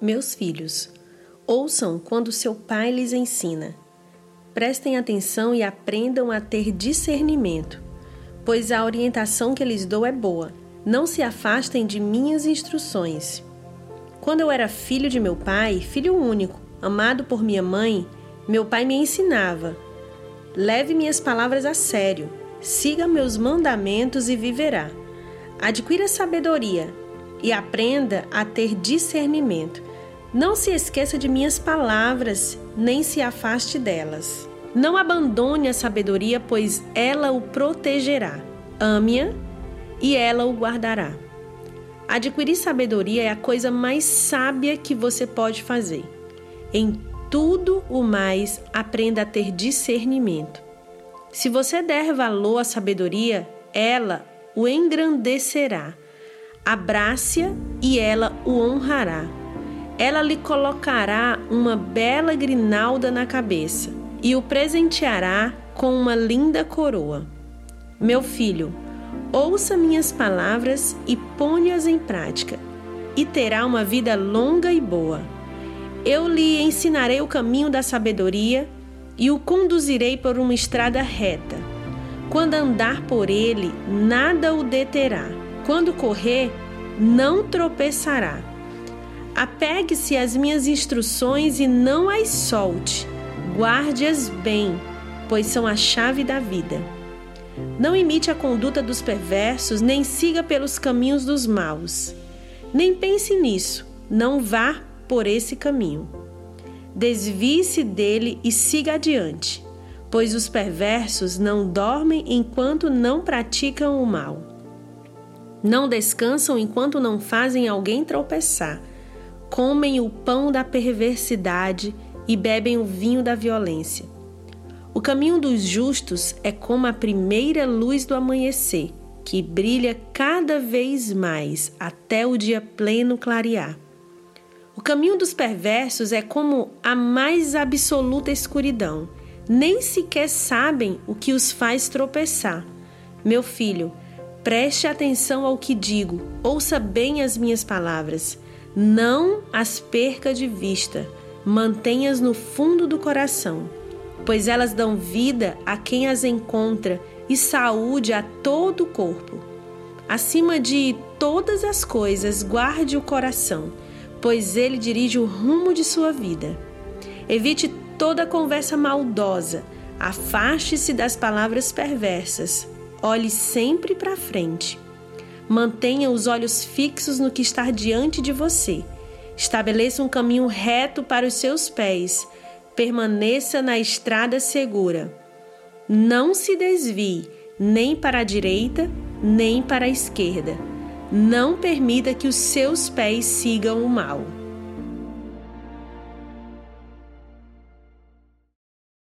Meus filhos, ouçam quando seu pai lhes ensina. Prestem atenção e aprendam a ter discernimento, pois a orientação que lhes dou é boa. Não se afastem de minhas instruções. Quando eu era filho de meu pai, filho único, amado por minha mãe, meu pai me ensinava: leve minhas palavras a sério, siga meus mandamentos e viverá. Adquira sabedoria e aprenda a ter discernimento. Não se esqueça de minhas palavras, nem se afaste delas. Não abandone a sabedoria, pois ela o protegerá. Ame-a e ela o guardará. Adquirir sabedoria é a coisa mais sábia que você pode fazer. Em tudo o mais, aprenda a ter discernimento. Se você der valor à sabedoria, ela o engrandecerá. Abrace-a e ela o honrará. Ela lhe colocará uma bela grinalda na cabeça e o presenteará com uma linda coroa. Meu filho, ouça minhas palavras e ponha-as em prática, e terá uma vida longa e boa. Eu lhe ensinarei o caminho da sabedoria e o conduzirei por uma estrada reta. Quando andar por ele, nada o deterá. Quando correr, não tropeçará. Apegue-se às minhas instruções e não as solte. Guarde-as bem, pois são a chave da vida. Não imite a conduta dos perversos, nem siga pelos caminhos dos maus. Nem pense nisso, não vá por esse caminho. Desvie-se dele e siga adiante pois os perversos não dormem enquanto não praticam o mal. Não descansam enquanto não fazem alguém tropeçar. Comem o pão da perversidade e bebem o vinho da violência. O caminho dos justos é como a primeira luz do amanhecer, que brilha cada vez mais até o dia pleno clarear. O caminho dos perversos é como a mais absoluta escuridão nem sequer sabem o que os faz tropeçar. Meu filho, preste atenção ao que digo, ouça bem as minhas palavras. Não as perca de vista, mantenha-as no fundo do coração, pois elas dão vida a quem as encontra e saúde a todo o corpo. Acima de todas as coisas, guarde o coração, pois ele dirige o rumo de sua vida. Evite toda conversa maldosa. Afaste-se das palavras perversas. Olhe sempre para frente. Mantenha os olhos fixos no que está diante de você. Estabeleça um caminho reto para os seus pés. Permaneça na estrada segura. Não se desvie nem para a direita, nem para a esquerda. Não permita que os seus pés sigam o mal.